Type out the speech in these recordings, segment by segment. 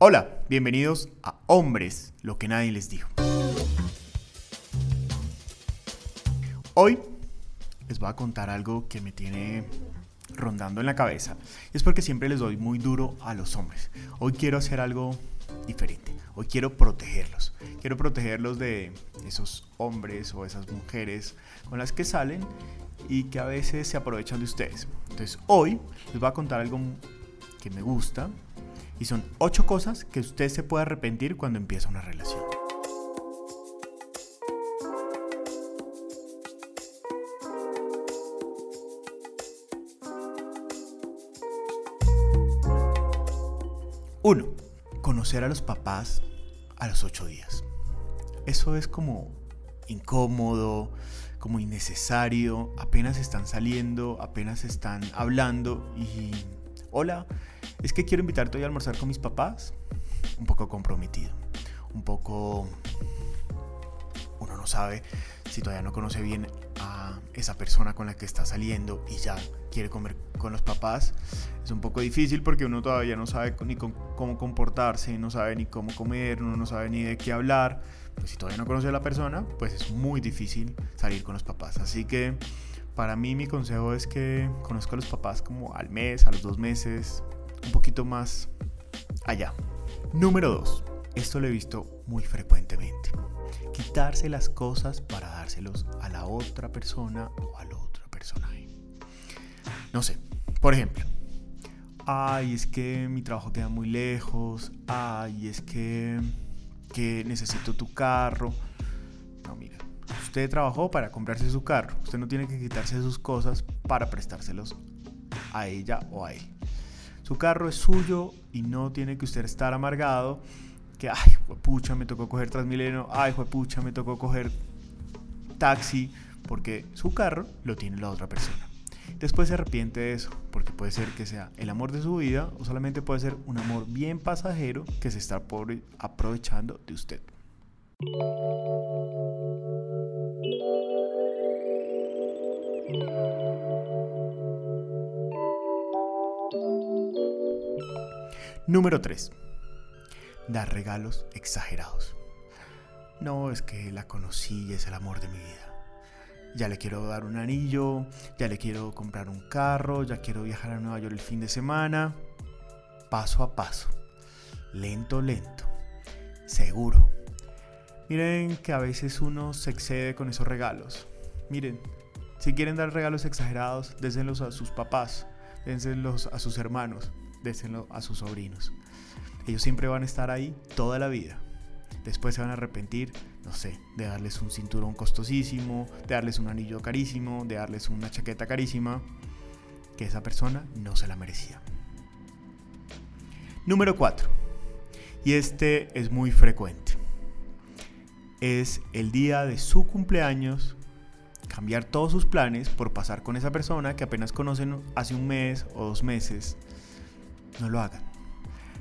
Hola, bienvenidos a Hombres, lo que nadie les dijo. Hoy les voy a contar algo que me tiene rondando en la cabeza. Es porque siempre les doy muy duro a los hombres. Hoy quiero hacer algo diferente. Hoy quiero protegerlos. Quiero protegerlos de esos hombres o esas mujeres con las que salen y que a veces se aprovechan de ustedes. Entonces hoy les voy a contar algo que me gusta, y son ocho cosas que usted se puede arrepentir cuando empieza una relación. Uno, conocer a los papás a los ocho días. Eso es como incómodo, como innecesario, apenas están saliendo, apenas están hablando y hola, es que quiero invitarte hoy a almorzar con mis papás. Un poco comprometido, un poco... Uno no sabe si todavía no conoce bien a esa persona con la que está saliendo y ya quiere comer con los papás. Es un poco difícil porque uno todavía no sabe ni cómo comportarse, no sabe ni cómo comer, uno no sabe ni de qué hablar. Pues si todavía no conoce a la persona, pues es muy difícil salir con los papás. Así que para mí mi consejo es que conozca a los papás como al mes, a los dos meses, un poquito más allá. Número 2. Esto lo he visto muy frecuentemente. Quitarse las cosas para dárselos a la otra persona o a la otra personaje. No sé, por ejemplo, ay, es que mi trabajo queda muy lejos, ay, es que, que necesito tu carro Usted trabajó para comprarse su carro. Usted no tiene que quitarse sus cosas para prestárselos a ella o a él. Su carro es suyo y no tiene que usted estar amargado que, ay, pucha, me tocó coger Transmilenio, ay, pucha, me tocó coger taxi, porque su carro lo tiene la otra persona. Después se arrepiente de eso, porque puede ser que sea el amor de su vida o solamente puede ser un amor bien pasajero que se está aprovechando de usted. Número 3. Dar regalos exagerados. No, es que la conocí y es el amor de mi vida. Ya le quiero dar un anillo, ya le quiero comprar un carro, ya quiero viajar a Nueva York el fin de semana. Paso a paso. Lento, lento. Seguro. Miren que a veces uno se excede con esos regalos. Miren, si quieren dar regalos exagerados, désenlos a sus papás, désenlos a sus hermanos, déselo a sus sobrinos. Ellos siempre van a estar ahí toda la vida. Después se van a arrepentir, no sé, de darles un cinturón costosísimo, de darles un anillo carísimo, de darles una chaqueta carísima, que esa persona no se la merecía. Número 4. Y este es muy frecuente. Es el día de su cumpleaños cambiar todos sus planes por pasar con esa persona que apenas conocen hace un mes o dos meses no lo hagan.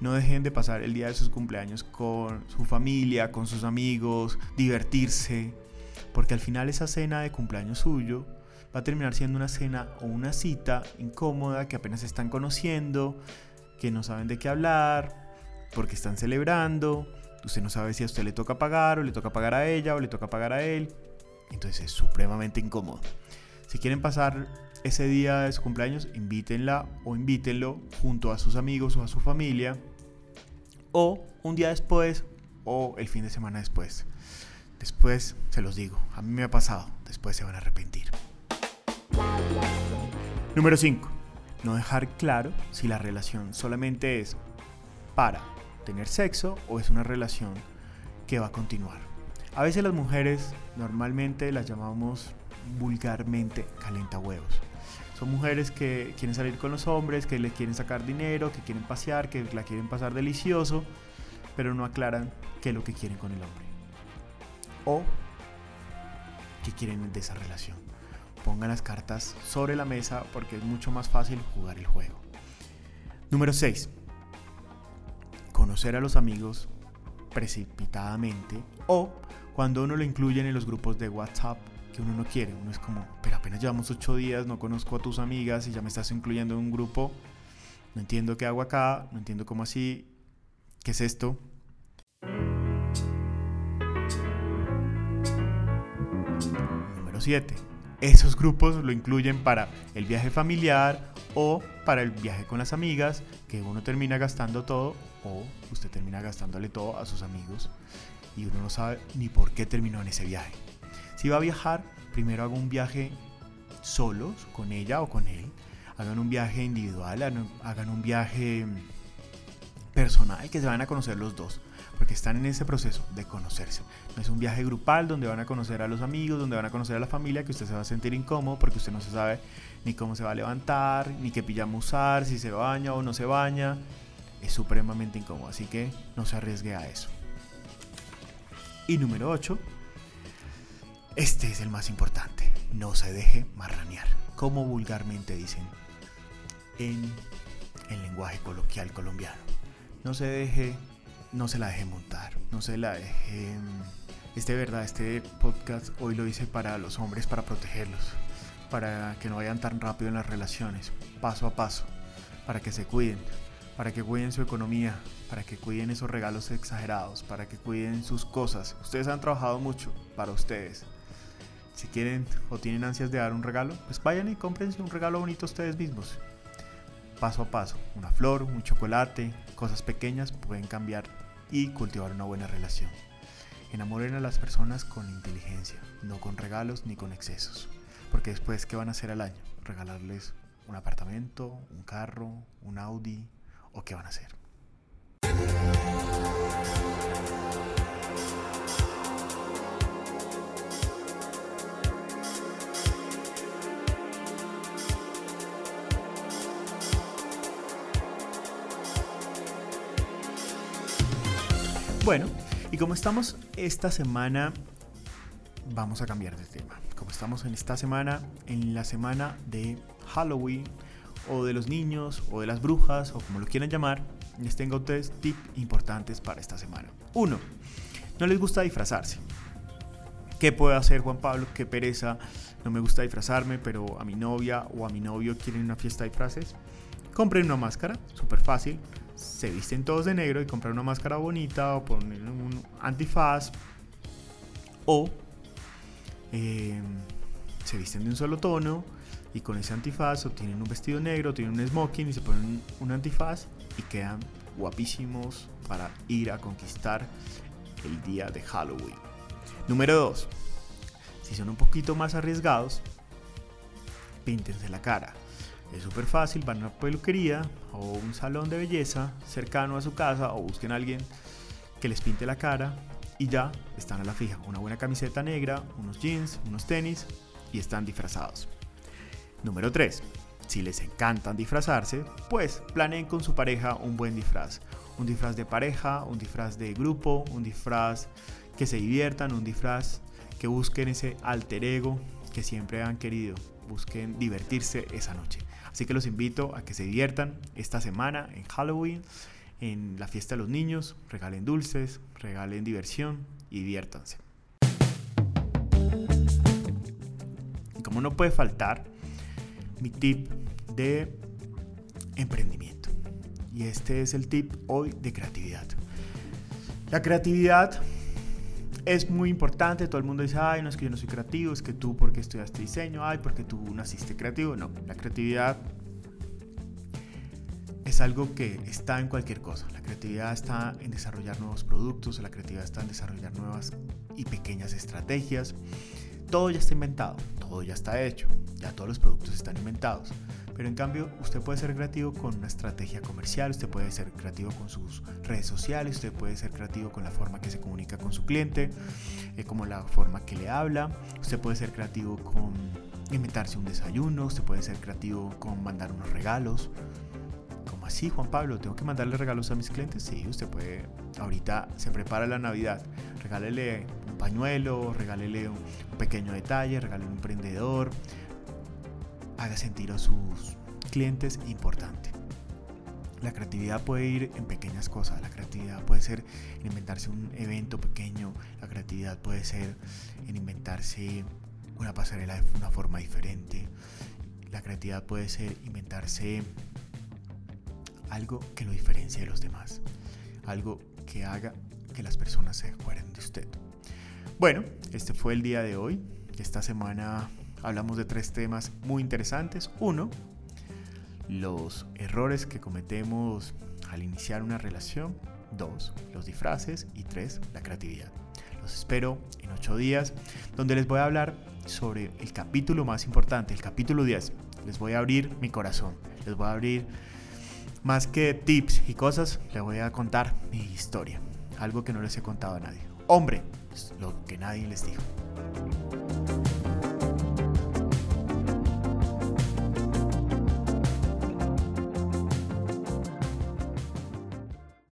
No dejen de pasar el día de sus cumpleaños con su familia, con sus amigos, divertirse, porque al final esa cena de cumpleaños suyo va a terminar siendo una cena o una cita incómoda que apenas están conociendo, que no saben de qué hablar, porque están celebrando, usted no sabe si a usted le toca pagar o le toca pagar a ella o le toca pagar a él, entonces es supremamente incómodo. Si quieren pasar ese día de su cumpleaños, invítenla o invítenlo junto a sus amigos o a su familia. O un día después o el fin de semana después. Después, se los digo, a mí me ha pasado, después se van a arrepentir. Número 5. No dejar claro si la relación solamente es para tener sexo o es una relación que va a continuar. A veces las mujeres normalmente las llamamos vulgarmente calenta huevos. Son mujeres que quieren salir con los hombres, que le quieren sacar dinero, que quieren pasear, que la quieren pasar delicioso, pero no aclaran qué es lo que quieren con el hombre. O qué quieren de esa relación. Pongan las cartas sobre la mesa porque es mucho más fácil jugar el juego. Número 6. Conocer a los amigos precipitadamente o cuando uno lo incluyen en los grupos de WhatsApp uno no quiere. Uno es como, pero apenas llevamos ocho días, no conozco a tus amigas y ya me estás incluyendo en un grupo. No entiendo qué hago acá, no entiendo cómo así. ¿Qué es esto? Número 7. Esos grupos lo incluyen para el viaje familiar o para el viaje con las amigas, que uno termina gastando todo o usted termina gastándole todo a sus amigos y uno no sabe ni por qué terminó en ese viaje. Si va a viajar, primero haga un viaje solos, con ella o con él. Hagan un viaje individual, hagan un viaje personal que se van a conocer los dos, porque están en ese proceso de conocerse. No es un viaje grupal donde van a conocer a los amigos, donde van a conocer a la familia, que usted se va a sentir incómodo porque usted no se sabe ni cómo se va a levantar, ni qué pijama usar, si se baña o no se baña. Es supremamente incómodo, así que no se arriesgue a eso. Y número 8, este es el más importante, no se deje marranear, como vulgarmente dicen en el lenguaje coloquial colombiano. No se deje, no se la deje montar, no se la deje... Este verdad, este podcast hoy lo hice para los hombres, para protegerlos, para que no vayan tan rápido en las relaciones, paso a paso, para que se cuiden, para que cuiden su economía, para que cuiden esos regalos exagerados, para que cuiden sus cosas. Ustedes han trabajado mucho para ustedes. Si quieren o tienen ansias de dar un regalo, pues vayan y cómprense un regalo bonito ustedes mismos paso a paso. Una flor, un chocolate, cosas pequeñas pueden cambiar y cultivar una buena relación. Enamoren a las personas con inteligencia, no con regalos ni con excesos. Porque después, ¿qué van a hacer al año? ¿Regalarles un apartamento, un carro, un Audi? ¿O qué van a hacer? Bueno, y como estamos esta semana, vamos a cambiar de tema. Como estamos en esta semana, en la semana de Halloween, o de los niños, o de las brujas, o como lo quieran llamar, les tengo tres tips importantes para esta semana. Uno, no les gusta disfrazarse. ¿Qué puede hacer Juan Pablo? Qué pereza. No me gusta disfrazarme, pero a mi novia o a mi novio quieren una fiesta de disfraces. Compren una máscara, súper fácil se visten todos de negro y comprar una máscara bonita o poner un antifaz o em, se visten de un solo tono y con ese antifaz o tienen un vestido negro, tienen un smoking y se ponen un antifaz y quedan guapísimos para ir a conquistar el día de Halloween. Número 2. Si son un poquito más arriesgados, píntense la cara. Es súper fácil, van a una peluquería o un salón de belleza cercano a su casa o busquen a alguien que les pinte la cara y ya están a la fija. Una buena camiseta negra, unos jeans, unos tenis y están disfrazados. Número 3. Si les encantan disfrazarse, pues planeen con su pareja un buen disfraz. Un disfraz de pareja, un disfraz de grupo, un disfraz que se diviertan, un disfraz que busquen ese alter ego que siempre han querido. Busquen divertirse esa noche. Así que los invito a que se diviertan esta semana en Halloween, en la fiesta de los niños, regalen dulces, regalen diversión y diviértanse. Como no puede faltar, mi tip de emprendimiento. Y este es el tip hoy de creatividad. La creatividad es muy importante, todo el mundo dice, ay, no es que yo no soy creativo, es que tú porque estudiaste diseño, ay, porque tú naciste creativo. No, la creatividad es algo que está en cualquier cosa. La creatividad está en desarrollar nuevos productos, la creatividad está en desarrollar nuevas y pequeñas estrategias. Todo ya está inventado, todo ya está hecho, ya todos los productos están inventados. Pero en cambio, usted puede ser creativo con una estrategia comercial, usted puede ser creativo con sus redes sociales, usted puede ser creativo con la forma que se comunica con su cliente, eh, como la forma que le habla, usted puede ser creativo con inventarse un desayuno, usted puede ser creativo con mandar unos regalos. Como así, Juan Pablo? ¿Tengo que mandarle regalos a mis clientes? Sí, usted puede. Ahorita se prepara la Navidad. Regálele un pañuelo, regálele un pequeño detalle, regálele un prendedor, haga sentir a sus clientes importante. La creatividad puede ir en pequeñas cosas, la creatividad puede ser en inventarse un evento pequeño, la creatividad puede ser en inventarse una pasarela de una forma diferente, la creatividad puede ser inventarse algo que lo diferencie de los demás. algo que haga que las personas se acuerden de usted. Bueno, este fue el día de hoy. Esta semana hablamos de tres temas muy interesantes. Uno, los errores que cometemos al iniciar una relación. Dos, los disfraces. Y tres, la creatividad. Los espero en ocho días, donde les voy a hablar sobre el capítulo más importante, el capítulo 10. Les voy a abrir mi corazón. Les voy a abrir más que tips y cosas, les voy a contar mi historia. Algo que no les he contado a nadie. Hombre, lo que nadie les dijo.